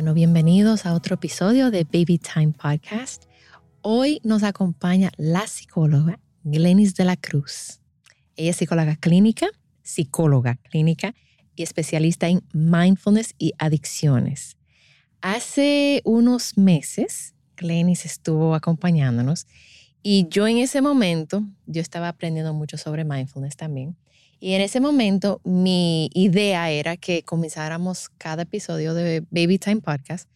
Bueno, bienvenidos a otro episodio de Baby Time Podcast. Hoy nos acompaña la psicóloga Glenis de la Cruz. Ella es psicóloga clínica, psicóloga clínica y especialista en mindfulness y adicciones. Hace unos meses, Glenis estuvo acompañándonos y yo en ese momento, yo estaba aprendiendo mucho sobre mindfulness también. Y en ese momento mi idea era que comenzáramos cada episodio de Baby Time Podcast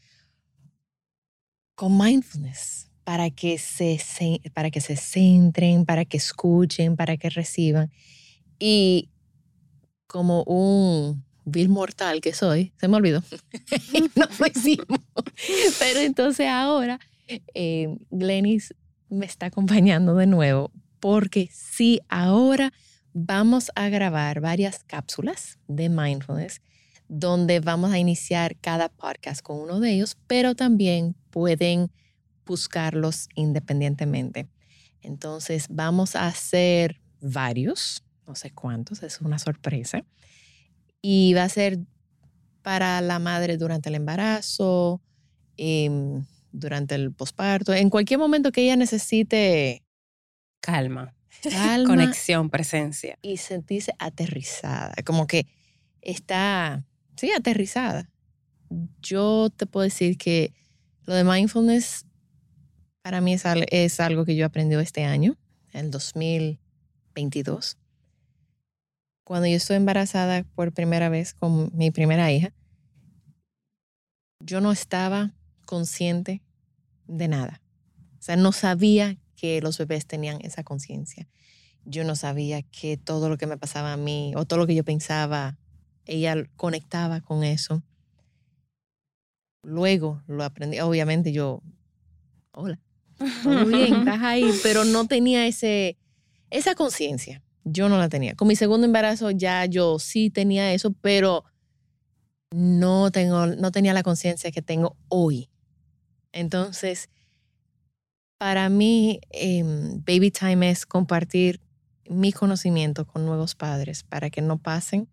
con mindfulness para que se, para que se centren, para que escuchen, para que reciban. Y como un vil mortal que soy, se me olvidó. no lo hicimos. Pero entonces ahora eh, Glenis me está acompañando de nuevo porque sí, ahora vamos a grabar varias cápsulas de mindfulness donde vamos a iniciar cada podcast con uno de ellos, pero también pueden buscarlos independientemente. Entonces vamos a hacer varios, no sé cuántos, es una sorpresa. Y va a ser para la madre durante el embarazo, em, durante el posparto, en cualquier momento que ella necesite calma conexión, presencia. Y sentirse aterrizada, como que está, sí, aterrizada. Yo te puedo decir que lo de mindfulness para mí es, es algo que yo aprendí este año, el 2022. Cuando yo estoy embarazada por primera vez con mi primera hija, yo no estaba consciente de nada. O sea, no sabía que los bebés tenían esa conciencia. Yo no sabía que todo lo que me pasaba a mí o todo lo que yo pensaba, ella conectaba con eso. Luego lo aprendí, obviamente yo, hola, todo bien, estás ahí, pero no tenía ese, esa conciencia. Yo no la tenía. Con mi segundo embarazo ya yo sí tenía eso, pero no, tengo, no tenía la conciencia que tengo hoy. Entonces, para mí, em, Baby Time es compartir mi conocimiento con nuevos padres para que no pasen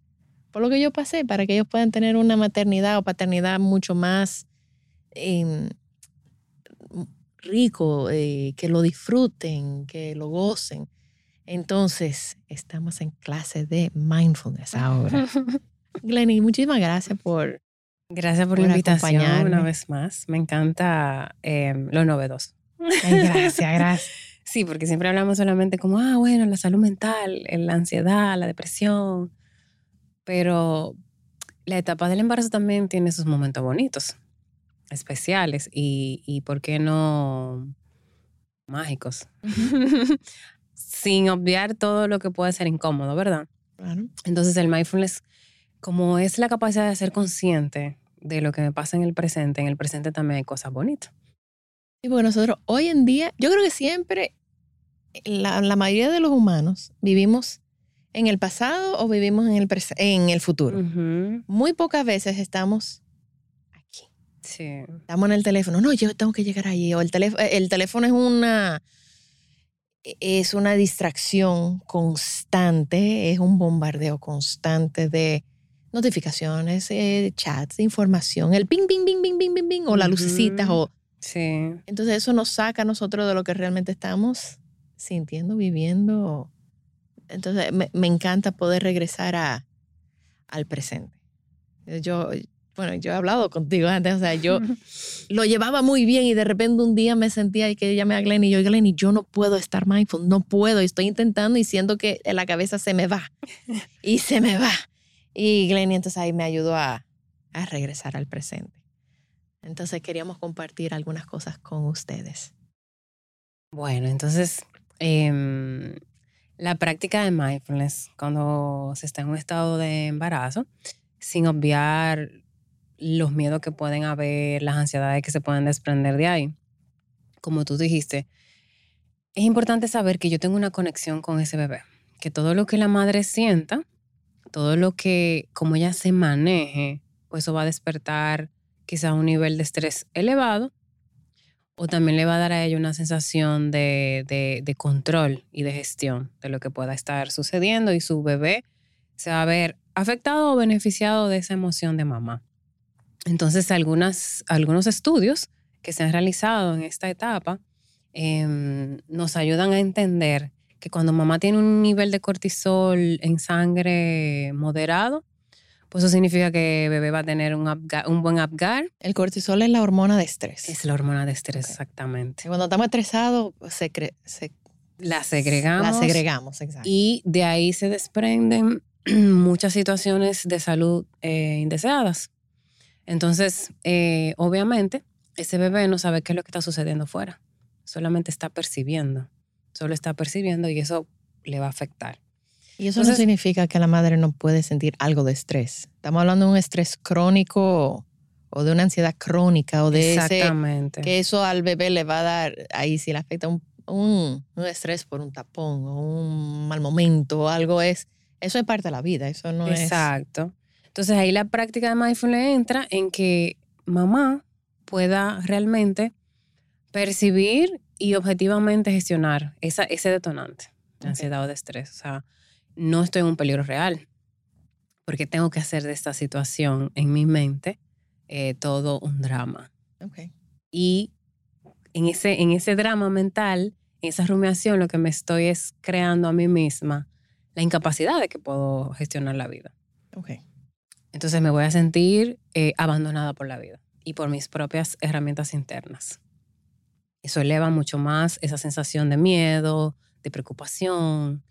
por lo que yo pasé, para que ellos puedan tener una maternidad o paternidad mucho más em, rico, eh, que lo disfruten, que lo gocen. Entonces, estamos en clase de mindfulness ahora. Glenny, muchísimas gracias por... Gracias por, la invitación una vez más. Me encanta em, lo novedoso gracias, gracias. Sí, porque siempre hablamos solamente como, ah, bueno, la salud mental, la ansiedad, la depresión, pero la etapa del embarazo también tiene sus momentos bonitos, especiales y, y ¿por qué no mágicos? Sin obviar todo lo que puede ser incómodo, ¿verdad? Claro. Entonces el mindfulness, como es la capacidad de ser consciente de lo que me pasa en el presente, en el presente también hay cosas bonitas. Sí, porque nosotros hoy en día, yo creo que siempre, la, mayoría de los humanos vivimos en el pasado o vivimos en el, en el futuro. Muy pocas veces estamos aquí. Sí. Estamos en el teléfono. No, yo tengo que llegar allí. O el, teléfono, el teléfono es una, es una distracción constante, es un bombardeo constante de notificaciones, eh, chats, información, el ping, ping, ping, ping, ping, ping, ping, o las lucecitas, o Sí. Entonces eso nos saca a nosotros de lo que realmente estamos sintiendo, viviendo. Entonces me, encanta poder regresar a, al presente. Yo, bueno, yo he hablado contigo antes, o sea, yo lo llevaba muy bien y de repente un día me sentía que llamé a Glenn y yo, Glenn, yo no puedo estar mindful, no puedo, estoy intentando y siento que la cabeza se me va y se me va. Y Glenn entonces ahí me ayudó a, a regresar al presente. Entonces queríamos compartir algunas cosas con ustedes. Bueno, entonces em, la práctica de mindfulness cuando se está en un estado de embarazo sin obviar los miedos que pueden haber, las ansiedades que se pueden desprender de ahí. Como tú dijiste, es importante saber que yo tengo una conexión con ese bebé, que todo lo que la madre sienta, todo lo que, como ella se maneje, pues eso va a despertar quizá un nivel de estrés elevado o también le va a dar a ella una sensación de, de, control y de gestión de lo que pueda estar sucediendo y su bebé se va a ver afectado o beneficiado de esa emoción de mamá. Entonces, algunas, algunos estudios que se han realizado en esta etapa em, nos ayudan a entender que cuando mamá tiene un nivel de cortisol en sangre moderado, pues eso significa que bebé va a tener un, un buen Apgar. El cortisol es la hormona de estrés. Es la hormona de estrés, exactamente. Y cuando estamos estresados, se, la segregamos. La segregamos, exacto. Y de ahí se desprenden muchas situaciones de salud eh, indeseadas. Entonces, eh, obviamente, ese bebé no sabe qué es lo que está sucediendo fuera. Solamente está percibiendo. Solo está percibiendo y eso le va a afectar. Y eso no significa que la madre no puede sentir algo de estrés. Estamos hablando de un estrés crónico o de una ansiedad crónica o de Exactamente. que eso al bebé le va a dar, ahí si le afecta un, un, estrés por un tapón o un mal momento o algo es, eso es parte de la vida, eso no es... Exacto. Entonces ahí la práctica de mindfulness entra en que mamá pueda realmente percibir y objetivamente gestionar esa, ese detonante de ansiedad o de estrés. O sea, no estoy en un peligro real, porque tengo que hacer de esta situación en mi mente eh, todo un drama. Y en ese, en ese drama mental, en esa rumiación, lo que me estoy es creando a mí misma la incapacidad de que puedo gestionar la vida. Entonces me voy a sentir eh, abandonada por la vida y por mis propias herramientas internas. Eso eleva mucho más esa sensación de miedo, de preocupación,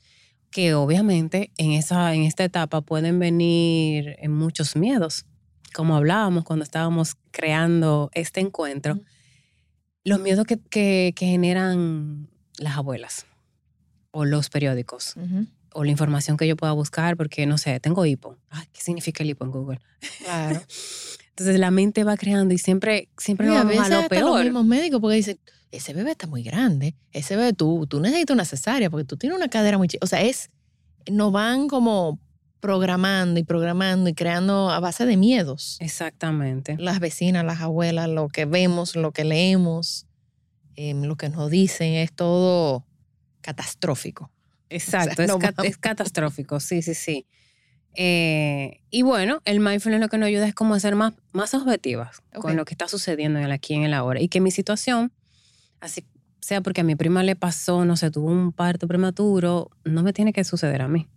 que obviamente en, esa, en esta etapa pueden venir en muchos miedos, como hablábamos cuando estábamos creando este encuentro, los miedos que, que, generan las abuelas o los periódicos. O la información que yo pueda buscar, porque no sé, tengo hipo. ¿Qué significa el hipo en Google? Claro. Entonces la mente va creando y siempre, siempre nos vamos a, lo peor. los mismos médicos porque dicen, ese bebé está muy grande, ese bebé tú, tú necesitas una cesárea porque tú tienes una cadera muy chica. O sea, es, nos van como programando y programando y creando a base de miedos. Exactamente. Las vecinas, las abuelas, lo que vemos, lo que leemos, em, lo que nos dicen es todo catastrófico. Exacto, es, catastrófico, sí, sí, sí. Eh, y bueno, el mindfulness lo que nos ayuda es como a ser más, más objetivas con lo que está sucediendo en el aquí en el ahora. Y que mi situación Así sea porque a mi prima le pasó, no sé, tuvo un parto prematuro, no me tiene que suceder a mí.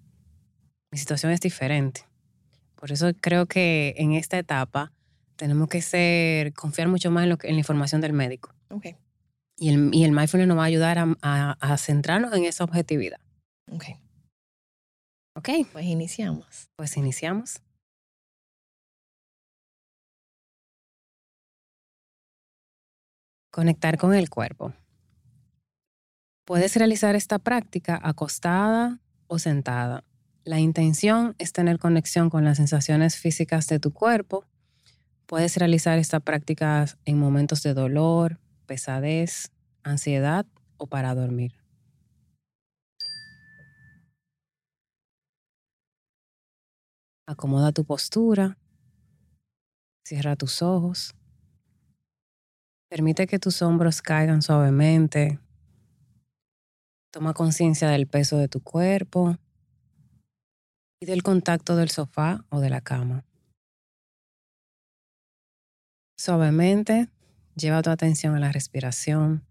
Mi situación es diferente. Por eso creo que en esta etapa tenemos que ser, confiar mucho más en, lo que, en la información del médico. Okay. Y el, y el mindfulness nos va a ayudar a, a, centrarnos en esa objetividad. Ok. Ok. Pues iniciamos. Pues iniciamos. Conectar con el cuerpo. Puedes realizar esta práctica acostada o sentada. La intención es tener conexión con las sensaciones físicas de tu cuerpo. Puedes realizar esta práctica en momentos de dolor, pesadez, ansiedad o para dormir. Acomoda tu postura. Cierra tus ojos. Permite que tus hombros caigan suavemente. Toma conciencia del peso de tu cuerpo y del contacto del sofá o de la cama. Suavemente lleva tu atención a la respiración,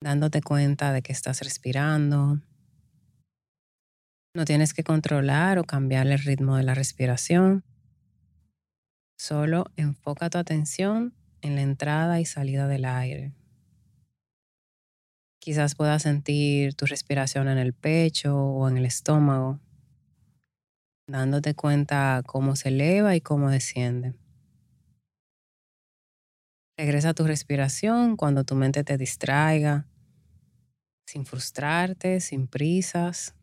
dándote cuenta de que estás respirando. No tienes que controlar o cambiar el ritmo de la respiración. Solo enfoca tu atención en la entrada y salida del aire. Quizás puedas sentir tu respiración en el pecho o en el estómago, dándote cuenta cómo se eleva y cómo desciende. Regresa a tu respiración cuando tu mente te distraiga, sin frustrarte, sin prisas.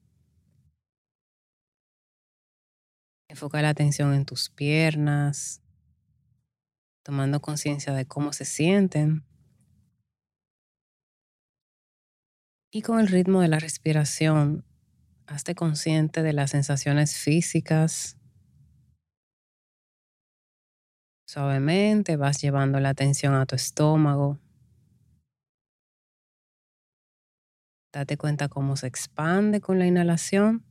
Enfoca la atención en tus piernas, tomando conciencia de cómo se sienten. Y con el ritmo de la respiración, hazte consciente de las sensaciones físicas. Suavemente vas llevando la atención a tu estómago. Date cuenta cómo se expande con la inhalación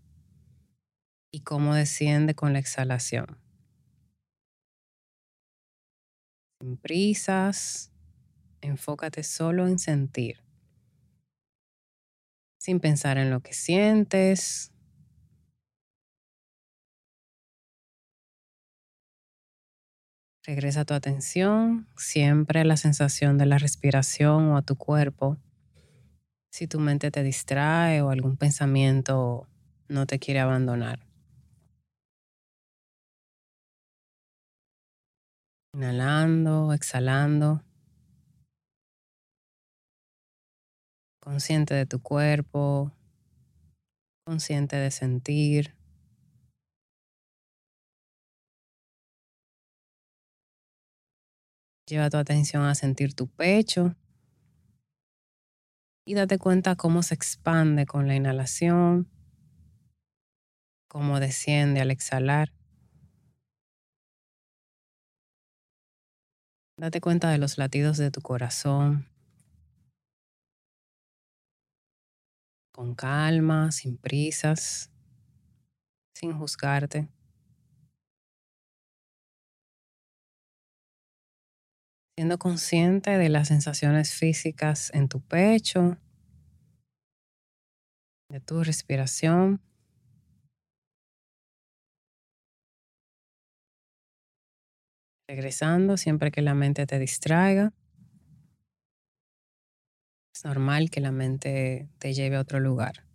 y cómo desciende con la exhalación. Sin prisas, enfócate solo en sentir sin pensar en lo que sientes. Regresa tu atención siempre a la sensación de la respiración o a tu cuerpo. Si tu mente te distrae o algún pensamiento no te quiere abandonar. Inhalando, exhalando. consciente de tu cuerpo, consciente de sentir. Lleva tu atención a sentir tu pecho y date cuenta cómo se expande con la inhalación, cómo desciende al exhalar. Date cuenta de los latidos de tu corazón. con calma, sin prisas, sin juzgarte. Siendo consciente de las sensaciones físicas en tu pecho, de tu respiración. Regresando siempre que la mente te distraiga. Es normal que la mente te lleve a otro lugar.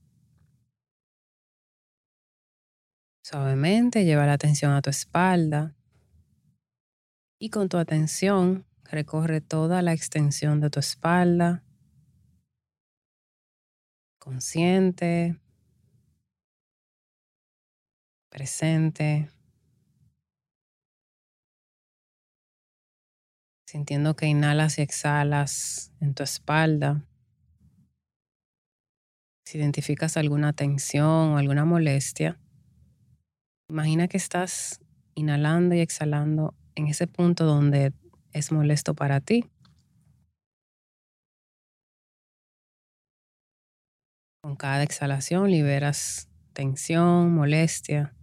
Suavemente lleva la atención a tu espalda y con tu atención recorre toda la extensión de tu espalda. Consciente, presente, sintiendo que inhalas y exhalas en tu espalda. Si identificas alguna tensión o alguna molestia, imagina que estás inhalando y exhalando en ese punto donde es molesto para ti. Con cada exhalación liberas tensión, molestia.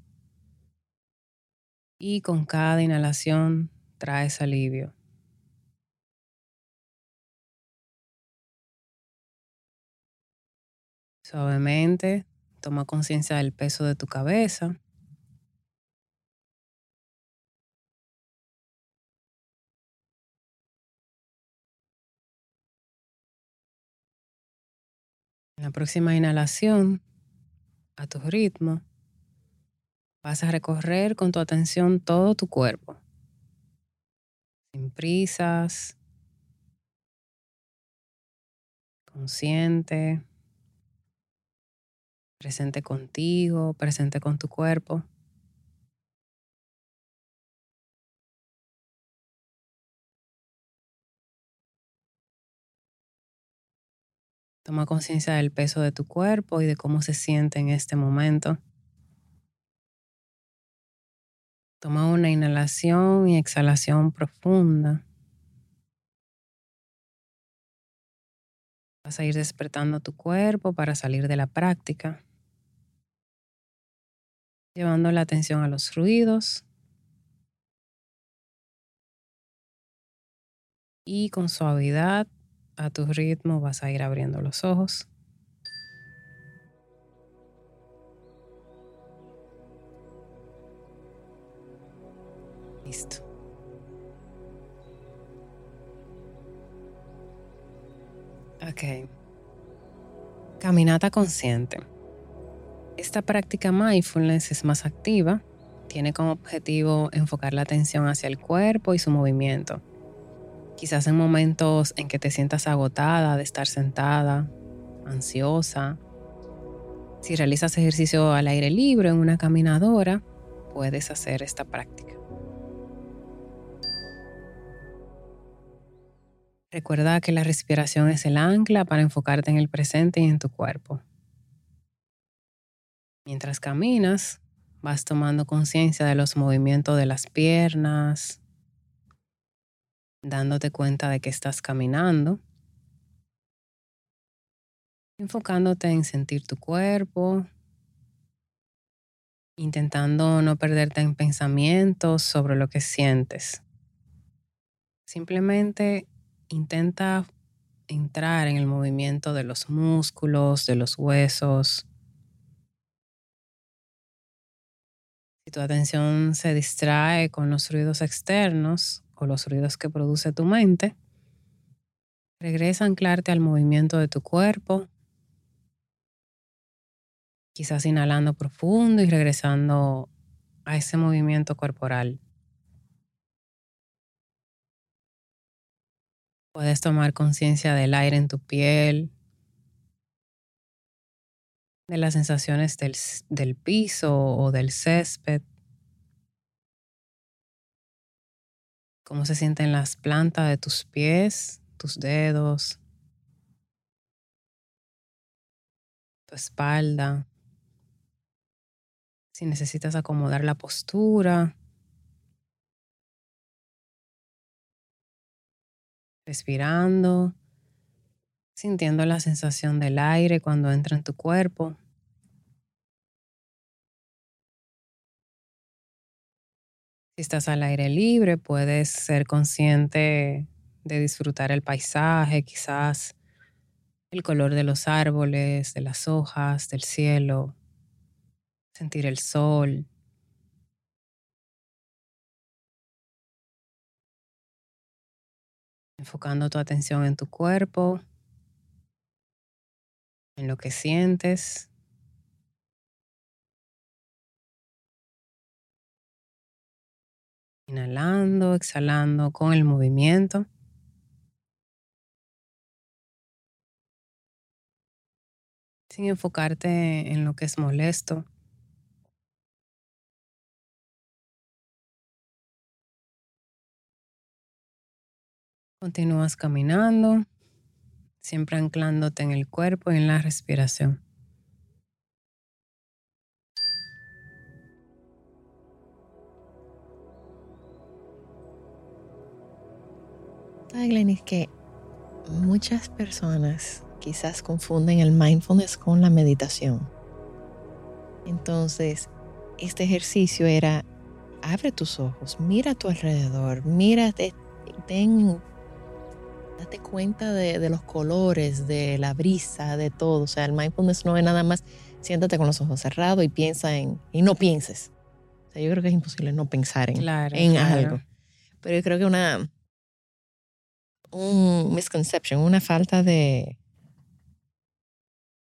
Y con cada inhalación traes alivio. Suavemente toma conciencia del peso de tu cabeza. En la próxima inhalación, a tu ritmo, vas a recorrer con tu atención todo tu cuerpo, sin prisas, consciente presente contigo, presente con tu cuerpo. Toma conciencia del peso de tu cuerpo y de cómo se siente en este momento. Toma una inhalación y exhalación profunda. Vas a ir despertando tu cuerpo para salir de la práctica llevando la atención a los ruidos y con suavidad a tu ritmo vas a ir abriendo los ojos. Listo. Ok. Caminata consciente. Esta práctica mindfulness es más activa, tiene como objetivo enfocar la atención hacia el cuerpo y su movimiento. Quizás en momentos en que te sientas agotada de estar sentada, ansiosa. Si realizas ejercicio al aire libre en una caminadora, puedes hacer esta práctica. Recuerda que la respiración es el ancla para enfocarte en el presente y en tu cuerpo. Mientras caminas, vas tomando conciencia de los movimientos de las piernas, dándote cuenta de que estás caminando, enfocándote en sentir tu cuerpo, intentando no perderte en pensamientos sobre lo que sientes. Simplemente intenta entrar en el movimiento de los músculos, de los huesos. Si tu atención se distrae con los ruidos externos o los ruidos que produce tu mente, regresa a anclarte al movimiento de tu cuerpo, quizás inhalando profundo y regresando a ese movimiento corporal. Puedes tomar conciencia del aire en tu piel, de las sensaciones del, del, piso o del césped, cómo se sienten las plantas de tus pies, tus dedos, tu espalda. Si necesitas acomodar la postura, respirando, sintiendo la sensación del aire cuando entra en tu cuerpo. Si estás al aire libre, puedes ser consciente de disfrutar el paisaje, quizás el color de los árboles, de las hojas, del cielo, sentir el sol. enfocando tu atención en tu cuerpo, en lo que sientes. Inhalando, exhalando con el movimiento. Sin enfocarte en lo que es molesto. Continúas caminando, siempre anclándote en el cuerpo y en la respiración. Glenn, que muchas personas quizás confunden el mindfulness con la meditación. Entonces, este ejercicio era, abre tus ojos, mira a tu alrededor, mira, ten date cuenta de, los colores, de la brisa, de todo. O sea, el mindfulness no es nada más siéntate con los ojos cerrados y piensa en, y no pienses. O sea, yo creo que es imposible no pensar en, en algo. Pero yo creo que una, un misconception, una falta de,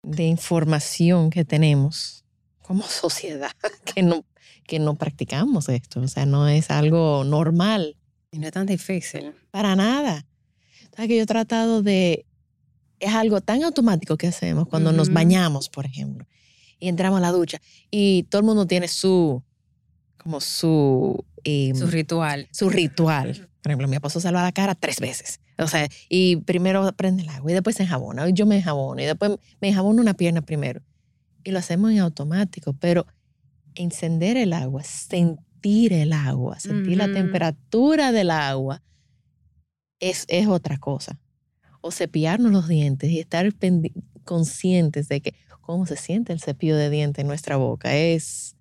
de información que tenemos como sociedad, que no, que no practicamos esto. O sea, no es algo normal. Y no es tan difícil. Para nada que yo he tratado de... Es algo tan automático que hacemos cuando nos bañamos, por ejemplo, y entramos a la ducha y todo el mundo tiene su, como su... Em, su ritual. Su ritual. Por ejemplo, mi esposo se lava la cara tres veces. O sea, y primero prende el agua y después se enjabona. Y yo me enjabono y después me enjabono una pierna primero. Y lo hacemos en automático, pero encender el agua, sentir el agua, sentir la temperatura del agua, es, otra cosa. O cepillarnos los dientes y estar conscientes de que cómo se siente el cepillo de dientes en nuestra boca es...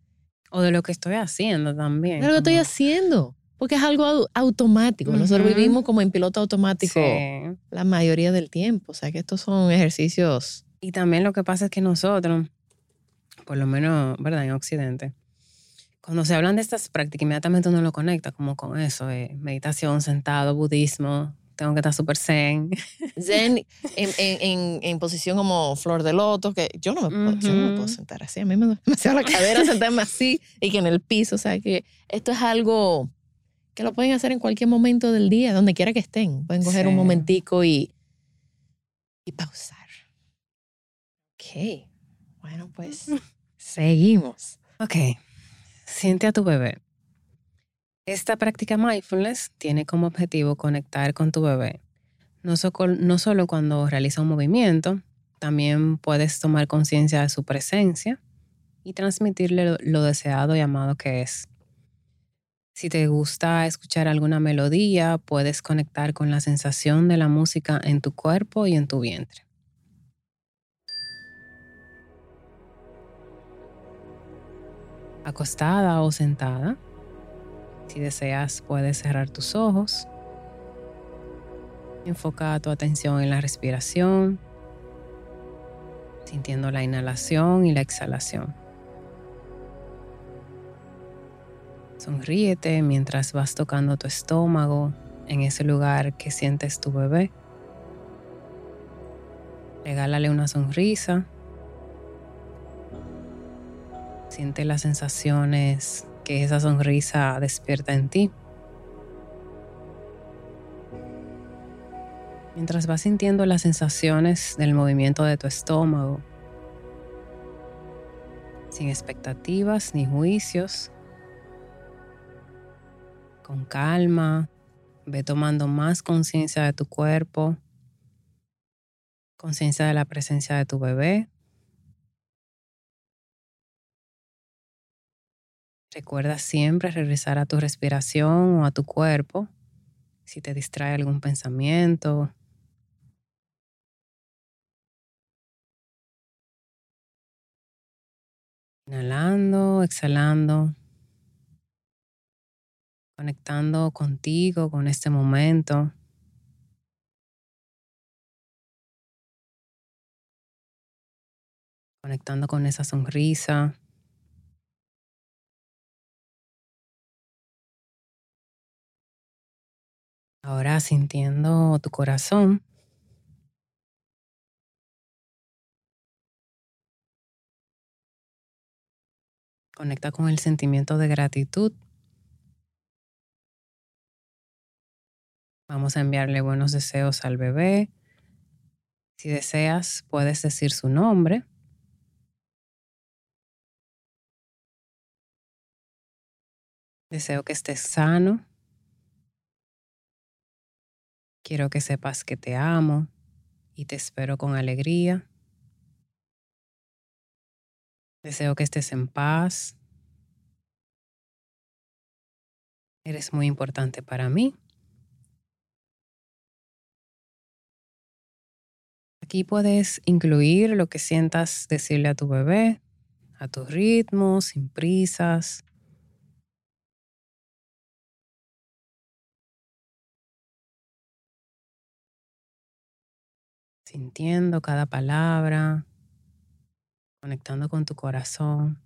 O de lo que estoy haciendo también. De lo que estoy haciendo. Porque es algo automático. Nosotros vivimos como en piloto automático la mayoría del tiempo. O sea que estos son ejercicios. Y también lo que pasa es que nosotros, por lo menos, ¿verdad? En Occidente, cuando se hablan de estas prácticas, inmediatamente uno lo conecta como con eso, eh, meditación, sentado, budismo, tengo que estar súper zen. Zen en, en, en, posición como flor de loto, que yo no, me puedo, yo no me puedo sentar así, a mí me duele demasiado la cadera sentarme así y que en el piso, o sea, que esto es algo que lo pueden hacer en cualquier momento del día, donde quiera que estén. Pueden coger un momentico y, y pausar. Ok, bueno, pues seguimos. Ok, Siente a tu bebé. Esta práctica mindfulness tiene como objetivo conectar con tu bebé, no, solo cuando realiza un movimiento, también puedes tomar conciencia de su presencia y transmitirle lo deseado y amado que es. Si te gusta escuchar alguna melodía, puedes conectar con la sensación de la música en tu cuerpo y en tu vientre. Acostada o sentada, si deseas puedes cerrar tus ojos. Enfoca tu atención en la respiración, sintiendo la inhalación y la exhalación. Sonríete mientras vas tocando tu estómago en ese lugar que sientes tu bebé. Regálale una sonrisa. Siente las sensaciones que esa sonrisa despierta en ti. Mientras vas sintiendo las sensaciones del movimiento de tu estómago, sin expectativas ni juicios, con calma, ve tomando más conciencia de tu cuerpo, conciencia de la presencia de tu bebé. Recuerda siempre regresar a tu respiración o a tu cuerpo si te distrae algún pensamiento. Inhalando, exhalando conectando contigo, con este momento. Conectando con esa sonrisa. Ahora sintiendo tu corazón. Conecta con el sentimiento de gratitud Vamos a enviarle buenos deseos al bebé. Si deseas, puedes decir su nombre. Deseo que estés sano. Quiero que sepas que te amo y te espero con alegría. Deseo que estés en paz. Eres muy importante para mí. Aquí puedes incluir lo que sientas decirle a tu bebé, a tu ritmo, sin prisas. Sintiendo cada palabra, conectando con tu corazón.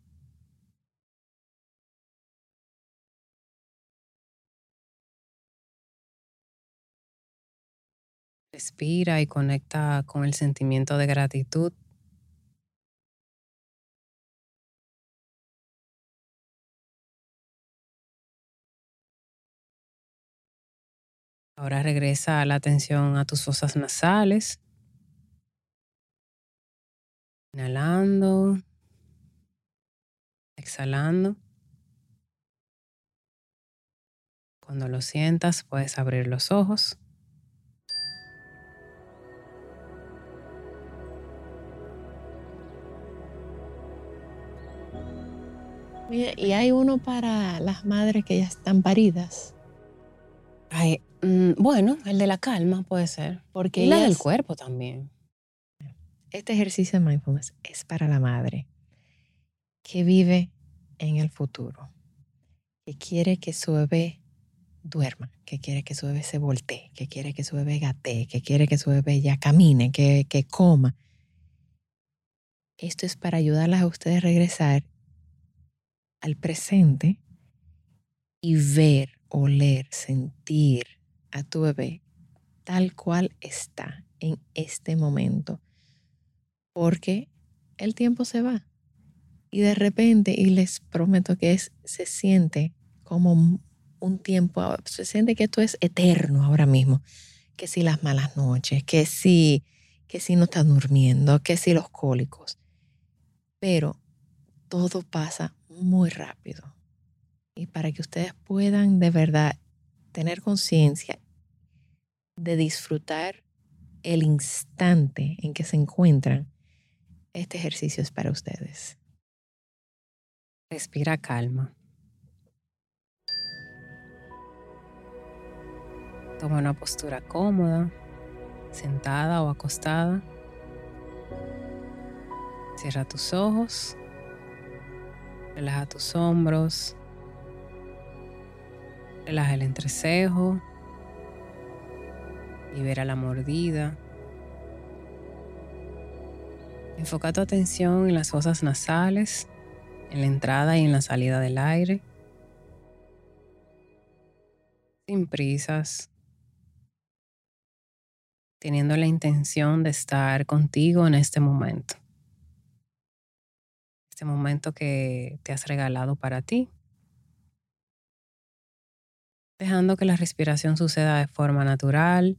Respira y conecta con el sentimiento de gratitud. Ahora regresa la atención a tus fosas nasales. Inhalando. Exhalando. Cuando lo sientas, puedes abrir los ojos. y hay uno para las madres que ya están paridas. Ay, mm, bueno, el de la calma puede ser. Porque y la del cuerpo también. Este ejercicio de mindfulness es para la madre que vive en el futuro, que quiere que su bebé duerma, que quiere que su bebé se voltee, que quiere que su bebé gatee, que quiere que su bebé ya camine, que, que coma. Esto es para ayudarlas a ustedes a regresar al presente y ver, oler, sentir a tu bebé tal cual está en este momento. Porque el tiempo se va. Y de repente, y les prometo que es, se siente como un tiempo, se siente que esto es eterno ahora mismo. Que si las malas noches, que si, que si no estás durmiendo, que si los cólicos. Pero todo pasa muy rápido. y para que ustedes puedan de verdad tener conciencia de disfrutar el instante en que se encuentran, este ejercicio es para ustedes. Respira calma. Toma una postura cómoda, sentada o acostada. Cierra tus ojos. Relaja tus hombros. Relaja el entrecejo. Libera la mordida. Enfoca tu atención en las fosas nasales, en la entrada y en la salida del aire. Sin prisas. Teniendo la intención de estar contigo en este momento. Este momento que te has regalado para ti. Dejando que la respiración suceda de forma natural,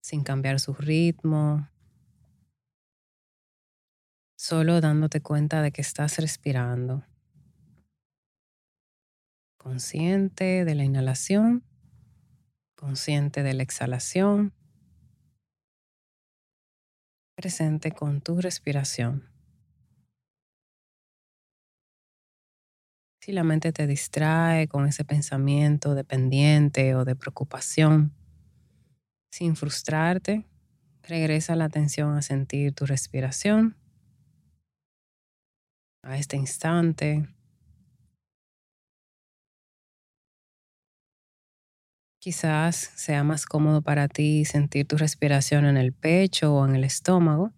sin cambiar su ritmo, solo dándote cuenta de que estás respirando. Consciente de la inhalación, consciente de la exhalación, presente con tu respiración. Si la mente te distrae con ese pensamiento de pendiente o de preocupación, sin frustrarte, regresa la atención a sentir tu respiración a este instante. Quizás sea más cómodo para ti sentir tu respiración en el pecho o en el estómago.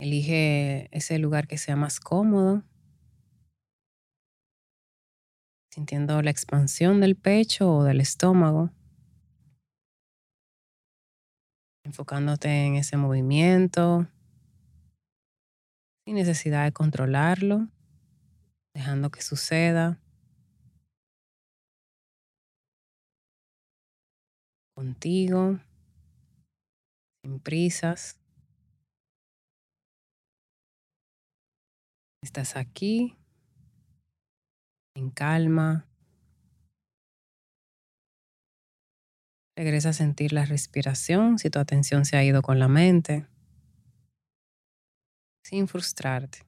Elige ese lugar que sea más cómodo, sintiendo la expansión del pecho o del estómago, enfocándote en ese movimiento, sin necesidad de controlarlo, dejando que suceda. Contigo, sin prisas. Estás aquí, en calma. Regresa a sentir la respiración si tu atención se ha ido con la mente sin frustrarte.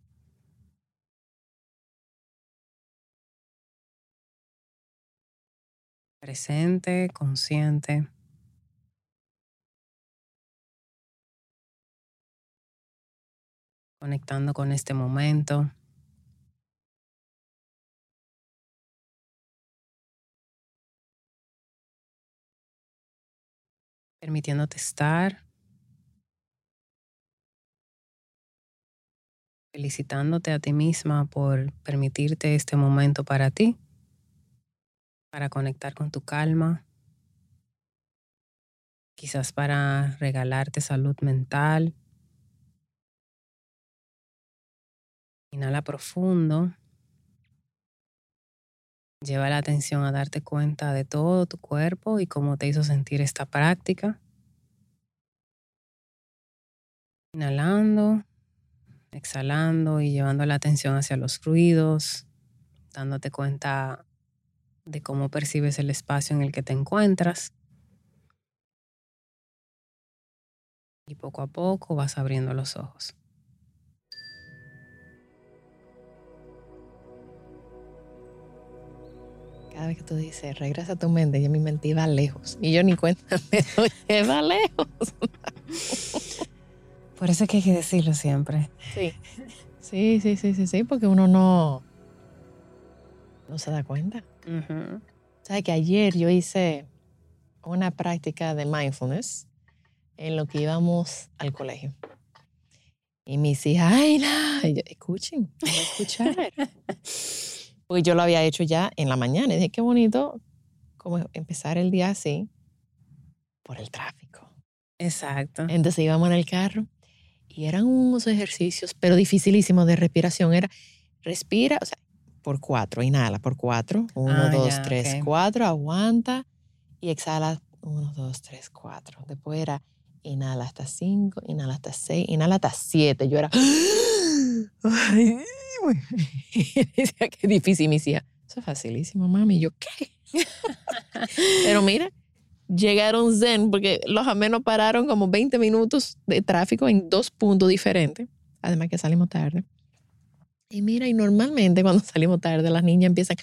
Presente, consciente. Conectando con este momento. Permitiéndote estar felicitándote a ti misma por permitirte este momento para ti, para conectar con tu calma, quizás para regalarte salud mental. Inhala profundo. Lleva la atención a darte cuenta de todo tu cuerpo y cómo te hizo sentir esta práctica. Inhalando exhalando y llevando la atención hacia los ruidos, dándote cuenta de cómo percibes el espacio en el que te encuentras. Y poco a poco vas abriendo los ojos. Cada vez que tú dices, regresa a tu mente, y mi mente iba lejos. Y yo ni cuenta me lejos. Por eso es que hay que decirlo siempre. Sí. Sí, sí, sí, sí, sí, porque uno no, no se da cuenta. ¿Sabes que ayer yo hice una práctica de mindfulness en lo que íbamos al colegio? Y mis hijas, ay, no, escuchen, voy a escuchar. pues yo lo había hecho ya en la mañana. Y dije, qué bonito como empezar el día así por el tráfico. Exacto. Entonces íbamos en el carro y eran unos ejercicios, pero dificilísimos de respiración. Era respira, o sea, por cuatro, inhala por cuatro. Uno, ah, dos, tres, cuatro, aguanta y exhala. Uno, dos, tres, cuatro. Después era inhala hasta cinco, inhala hasta seis, inhala hasta siete. Yo era Ay. Decía que difícil. Y me decía, eso es facilísimo, mami. Y yo, ¿qué? Pero mira, llegaron zen porque los amenos pararon como 20 minutos de tráfico en dos puntos diferentes. Además que salimos tarde. Y mira, y normalmente cuando salimos tarde, las niñas empiezan,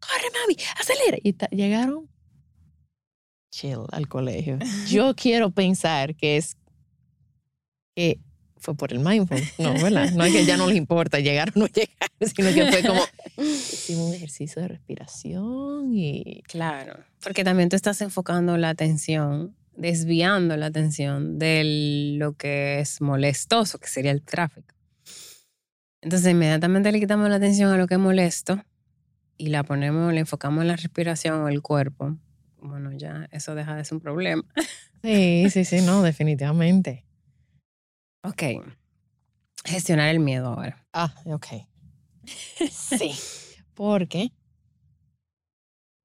corre mami, acelera. Y llegaron chill al colegio. Yo quiero pensar que es que fue por el mindfulness. No, ¿verdad? No es que ya no les importa llegar o no llegar, sino que fue como, hicimos un ejercicio de respiración y... Claro, porque también tú estás enfocando la atención, desviando la atención de lo que es molestoso, que sería el tráfico. Entonces inmediatamente le quitamos la atención a lo que es molesto y la ponemos, le enfocamos en la respiración o el cuerpo. Bueno, ya eso deja de ser un problema. Sí, sí, sí, no, definitivamente. Ok, gestionar el miedo ahora. Ah, ok. Sí, porque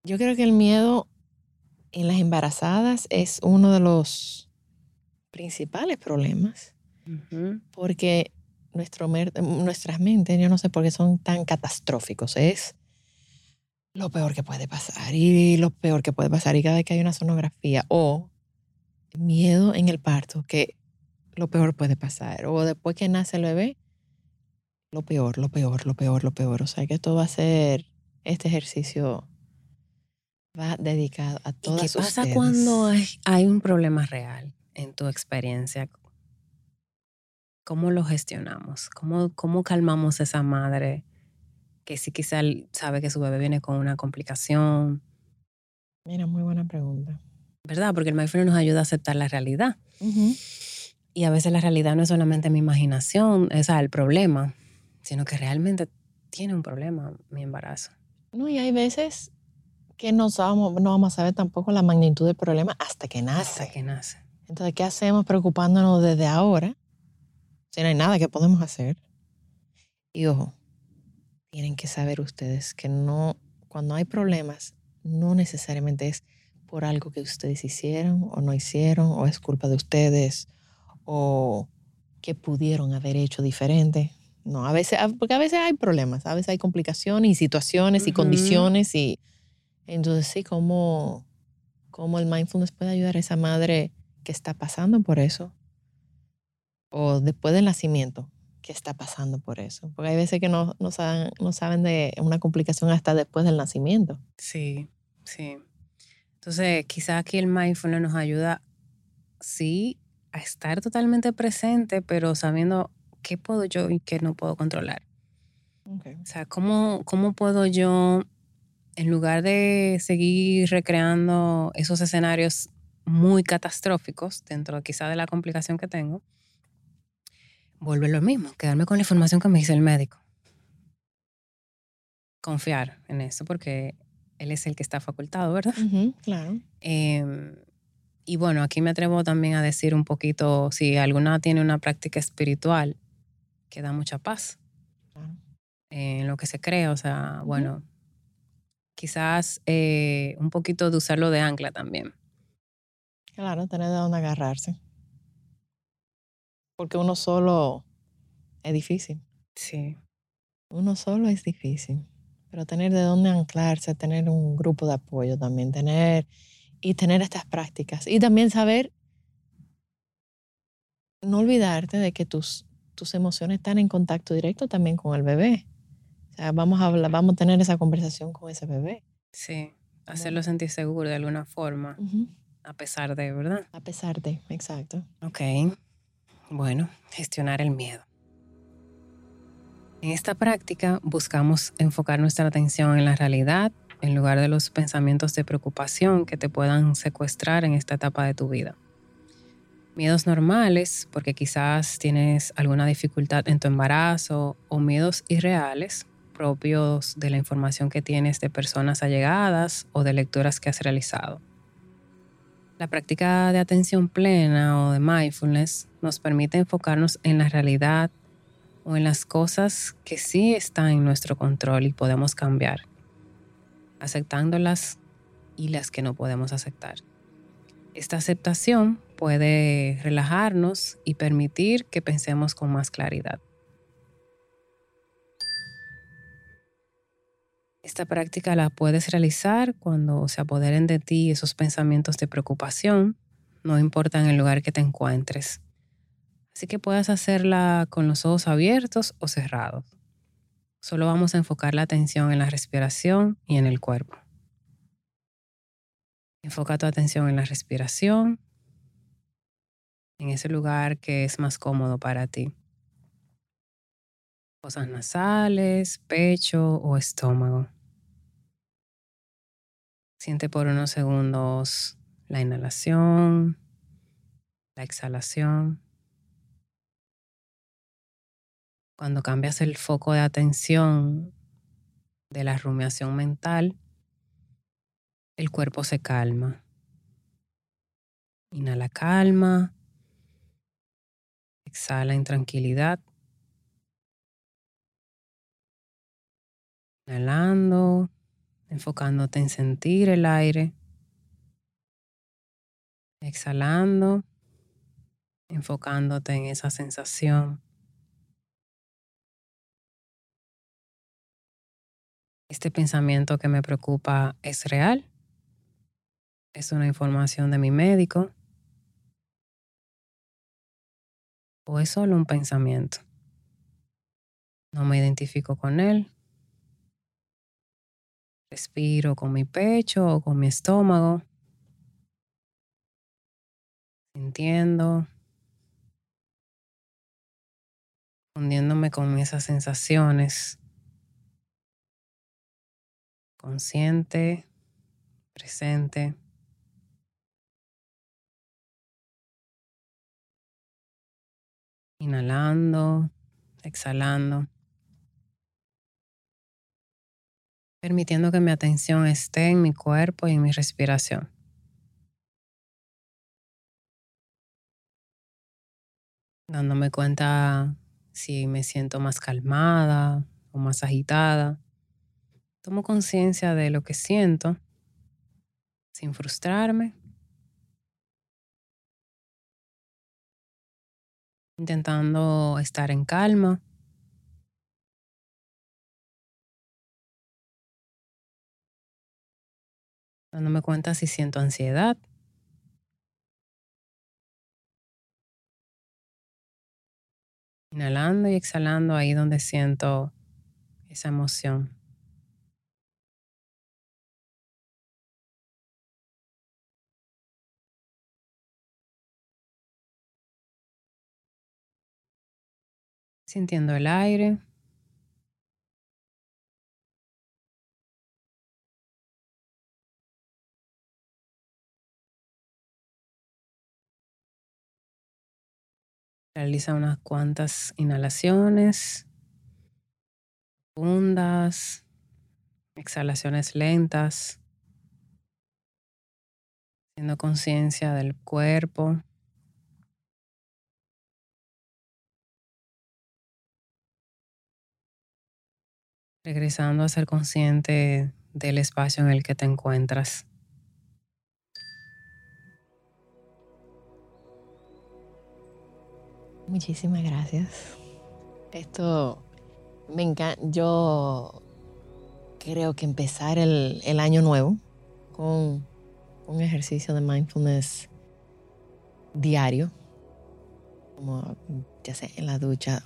yo creo que el miedo en las embarazadas es uno de los principales problemas, porque nuestro, nuestras mentes, yo no sé por qué son tan catastróficos, es lo peor que puede pasar y lo peor que puede pasar y cada vez que hay una sonografía o miedo en el parto, que lo peor puede pasar, o después que nace el bebé, lo peor, lo peor, lo peor, lo peor. O sea que esto va a ser, este ejercicio va dedicado a ¿Y todas qué pasa ustedes. cuando hay, hay un problema real en tu experiencia? ¿Cómo lo gestionamos? ¿Cómo, cómo calmamos a esa madre que sí quizá sabe que su bebé viene con una complicación? Mira, muy buena pregunta. ¿Verdad? Porque el mindfulness nos ayuda a aceptar la realidad. Y a veces la realidad no es solamente mi imaginación, o sea, el problema, sino que realmente tiene un problema mi embarazo. No, y hay veces que no, sabemos, no vamos a saber tampoco la magnitud del problema hasta que nace. Hasta que nace. Entonces, ¿qué hacemos preocupándonos desde ahora? Si no hay nada que podemos hacer. Y ojo, tienen que saber ustedes que no, cuando hay problemas, no necesariamente es por algo que ustedes hicieron o no hicieron, o es culpa de ustedes, o que pudieron haber hecho diferente. No, a veces, porque a veces hay problemas, a veces hay complicaciones y situaciones y condiciones y entonces sí, como, como el mindfulness puede ayudar a esa madre que está pasando por eso o después del nacimiento que está pasando por eso. Porque hay veces que no, no, saben, no saben de una complicación hasta después del nacimiento. Sí, sí. Entonces, quizás aquí el mindfulness nos ayuda, sí, a estar totalmente presente, pero sabiendo qué puedo yo y qué no puedo controlar. O sea, ¿cómo, cómo puedo yo, en lugar de seguir recreando esos escenarios muy catastróficos dentro quizá de la complicación que tengo, volver lo mismo, quedarme con la información que me dice el médico? Confiar en eso, porque él es el que está facultado, ¿verdad? Ujú, claro. Eh, y bueno, aquí me atrevo también a decir un poquito, si alguna tiene una práctica espiritual que da mucha paz en lo que se cree, o sea, bueno, quizás eh, un poquito de usarlo de ancla también. Claro, tener de dónde agarrarse. Porque uno solo es difícil. Sí, Uno solo es difícil. Pero tener de dónde anclarse, tener un grupo de apoyo también, tener y tener estas prácticas. Y también saber, no olvidarte de que tus, tus emociones están en contacto directo también con el bebé. O sea, vamos a, hablar, vamos a tener esa conversación con ese bebé. sí, hacerlo sentir seguro de alguna forma, a pesar de, ¿verdad? A pesar de, exacto. Ok, bueno, gestionar el miedo. En esta práctica buscamos enfocar nuestra atención en la realidad en lugar de los pensamientos de preocupación que te puedan secuestrar en esta etapa de tu vida. Miedos normales, porque quizás tienes alguna dificultad en tu embarazo, o miedos irreales, propios de la información que tienes de personas allegadas o de lecturas que has realizado. La práctica de atención plena o de mindfulness nos permite enfocarnos en la realidad o en las cosas que sí están en nuestro control y podemos cambiar, aceptándolas y las que no podemos aceptar. Esta aceptación puede relajarnos y permitir que pensemos con más claridad. Esta práctica la puedes realizar cuando se apoderen de ti esos pensamientos de preocupación, no importa en el lugar que te encuentres. Así que puedes hacerla con los ojos abiertos o cerrados. Solo vamos a enfocar la atención en la respiración y en el cuerpo. Enfoca tu atención en la respiración, en ese lugar que es más cómodo para ti. Fosas nasales, pecho o estómago. Siente por unos segundos la inhalación, la exhalación. Cuando cambias el foco de atención de la rumiación mental, el cuerpo se calma. Inhala calma. Exhala en tranquilidad. Inhalando, enfocándote en sentir el aire. Exhalando, enfocándote en esa sensación. ¿Este pensamiento que me preocupa es real? ¿Es una información de mi médico? ¿O es solo un pensamiento? No me identifico con él. Respiro con mi pecho o con mi estómago. Sintiendo. Fundiéndome con esas sensaciones. Consciente, presente. Inhalando, exhalando. Permitiendo que mi atención esté en mi cuerpo y en mi respiración. Dándome cuenta si me siento más calmada o más agitada. Tomo conciencia de lo que siento sin frustrarme intentando estar en calma. Dándome cuenta si siento ansiedad. Inhalando y exhalando ahí donde siento esa emoción. Sintiendo el aire. Realiza unas cuantas inhalaciones profundas, exhalaciones lentas, haciendo conciencia del cuerpo. Regresando a ser consciente del espacio en el que te encuentras. Muchísimas gracias. Esto me encanta. Yo creo que empezar el, año nuevo con un ejercicio de mindfulness diario, como ya sea en la ducha,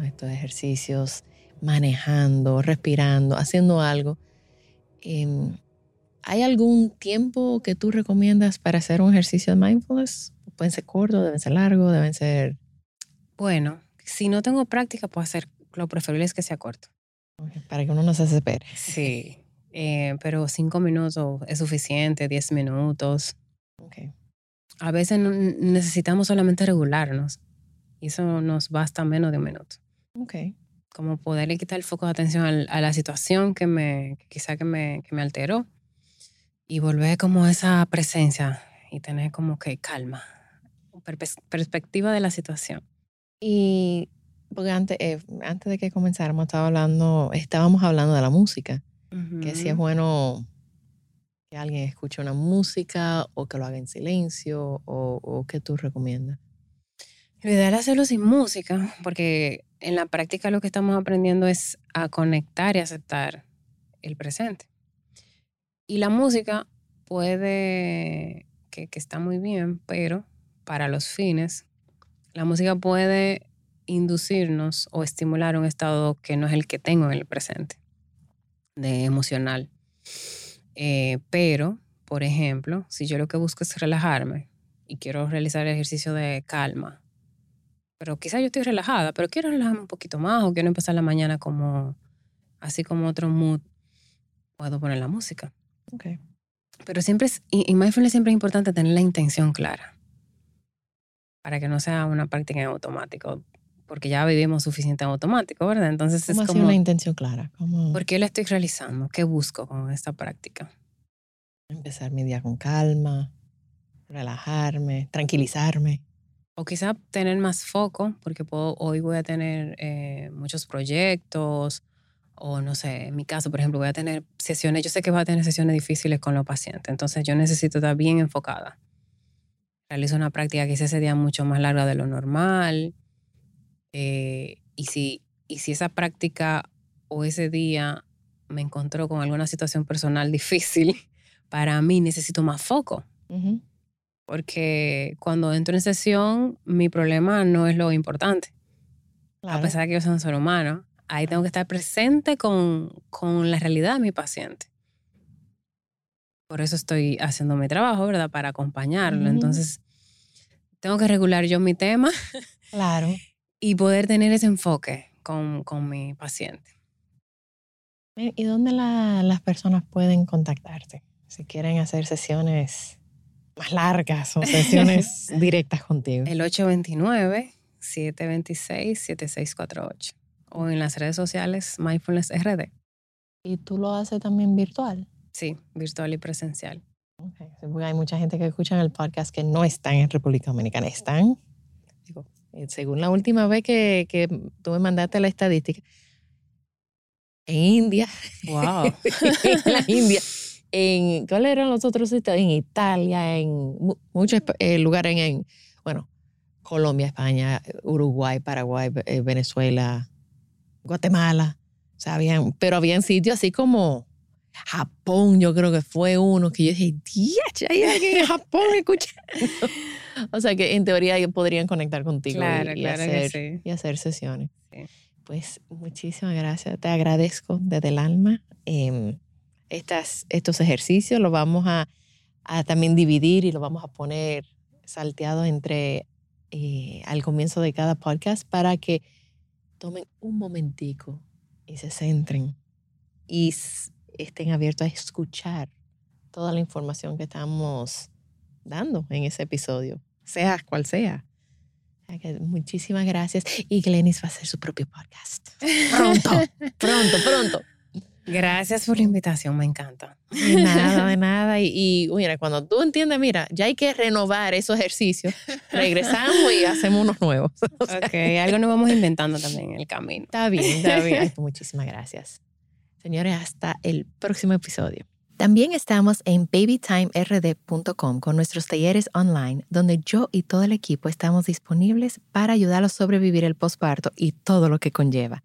de estos ejercicios, manejando, respirando, haciendo algo. Em, ¿Hay algún tiempo que tú recomiendas para hacer un ejercicio de mindfulness? ¿Pueden ser cortos, deben ser largos, deben ser...? Bueno, si no tengo práctica, puedo hacer, lo preferible es que sea corto. para que uno no se desespere. Sí, eh, pero cinco minutos es suficiente, diez minutos. Okay. A veces necesitamos solamente regularnos y eso nos basta menos de un minuto. Okay como poderle quitar el foco de atención a la situación que me, quizá que me, que me alteró y volver como esa presencia y tener como que calma, perspectiva de la situación. Y porque antes, eh, antes de que comenzáramos estaba hablando, estábamos hablando de la música, que si es bueno que alguien escuche una música o que lo haga en silencio o, o que tú recomiendas. Lo ideal es hacerlo sin música, porque en la práctica lo que estamos aprendiendo es a conectar y aceptar el presente. Y la música puede, que, está muy bien, pero para los fines, la música puede inducirnos o estimular un estado que no es el que tengo en el presente, de emocional. Eh, pero, por ejemplo, si yo lo que busco es relajarme y quiero realizar el ejercicio de calma, pero quizás yo estoy relajada, pero quiero relajarme un poquito más o quiero empezar la mañana como, así como otro mood, puedo poner la música. Okay. Pero siempre es, y, y mindfulness siempre es importante tener la intención clara para que no sea una práctica en automático, porque ya vivimos suficiente en automático, ¿verdad? Entonces ¿Cómo es como, una intención clara? ¿Cómo ¿por qué la estoy realizando? ¿Qué busco con esta práctica? empezar mi día con calma, relajarme, tranquilizarme? O quizá tener más foco, porque puedo, hoy voy a tener eh, muchos proyectos, o no sé, en mi caso, por ejemplo, voy a tener sesiones, yo sé que voy a tener sesiones difíciles con los pacientes, entonces yo necesito estar bien enfocada. Realizo una práctica que ese día mucho más larga de lo normal, eh, y, si, y si esa práctica o ese día me encontró con alguna situación personal difícil, para mí necesito más foco. Ujú. Porque cuando entro en sesión, mi problema no es lo importante. A pesar de que yo soy un ser humano, ahí tengo que estar presente con, con la realidad de mi paciente. Por eso estoy haciendo mi trabajo, ¿verdad? Para acompañarlo. Entonces, tengo que regular yo mi tema Claro. y poder tener ese enfoque con, con mi paciente. ¿Y dónde la- las personas pueden contactarte? Si quieren hacer sesiones más largas o sesiones directas contigo. El 829-726-7648. O en las redes sociales Mindfulness RD. ¿Y tú lo haces también virtual? Sí, virtual y presencial. Okay. Porque hay mucha gente que escucha el podcast que no están en República Dominicana. Están, digo, eh, según la última vez que, que tú me mandaste la estadística, en India, Wow. en la India, en, ¿cuáles eran los otros estados? En Italia, en mu- muchos eh, lugares, en, en, bueno, Colombia, España, Uruguay, Paraguay, eh, Venezuela, Guatemala. O sea, habían, pero habían sitios así como Japón, yo creo que fue uno que yo dije, alguien en Japón escuchando. o sea que en teoría ellos podrían conectar contigo Claro, y, claro hacer, sí. y hacer sesiones. Sí. Pues muchísimas gracias, te agradezco desde el alma. Em, estas, estos ejercicios los vamos a, a también dividir y los vamos a poner salteados entre eh, al comienzo de cada podcast para que tomen un momentico y se centren y estén abiertos a escuchar toda la información que estamos dando en ese episodio, sea cual sea. Muchísimas gracias. Y Glenis va a hacer su propio podcast. Pronto, pronto, pronto. Gracias por la invitación, me encanta. De nada, de nada. Y, y mira, cuando tú entiendes, mira, ya hay que renovar esos ejercicios. Regresamos y hacemos unos nuevos. O sea, Ok, algo nos vamos inventando también en el camino. Está bien, está bien. Muchísimas gracias. Señores, hasta el próximo episodio. También estamos en babytimerd.com con nuestros talleres online, donde yo y todo el equipo estamos disponibles para ayudarlos a sobrevivir el posparto y todo lo que conlleva.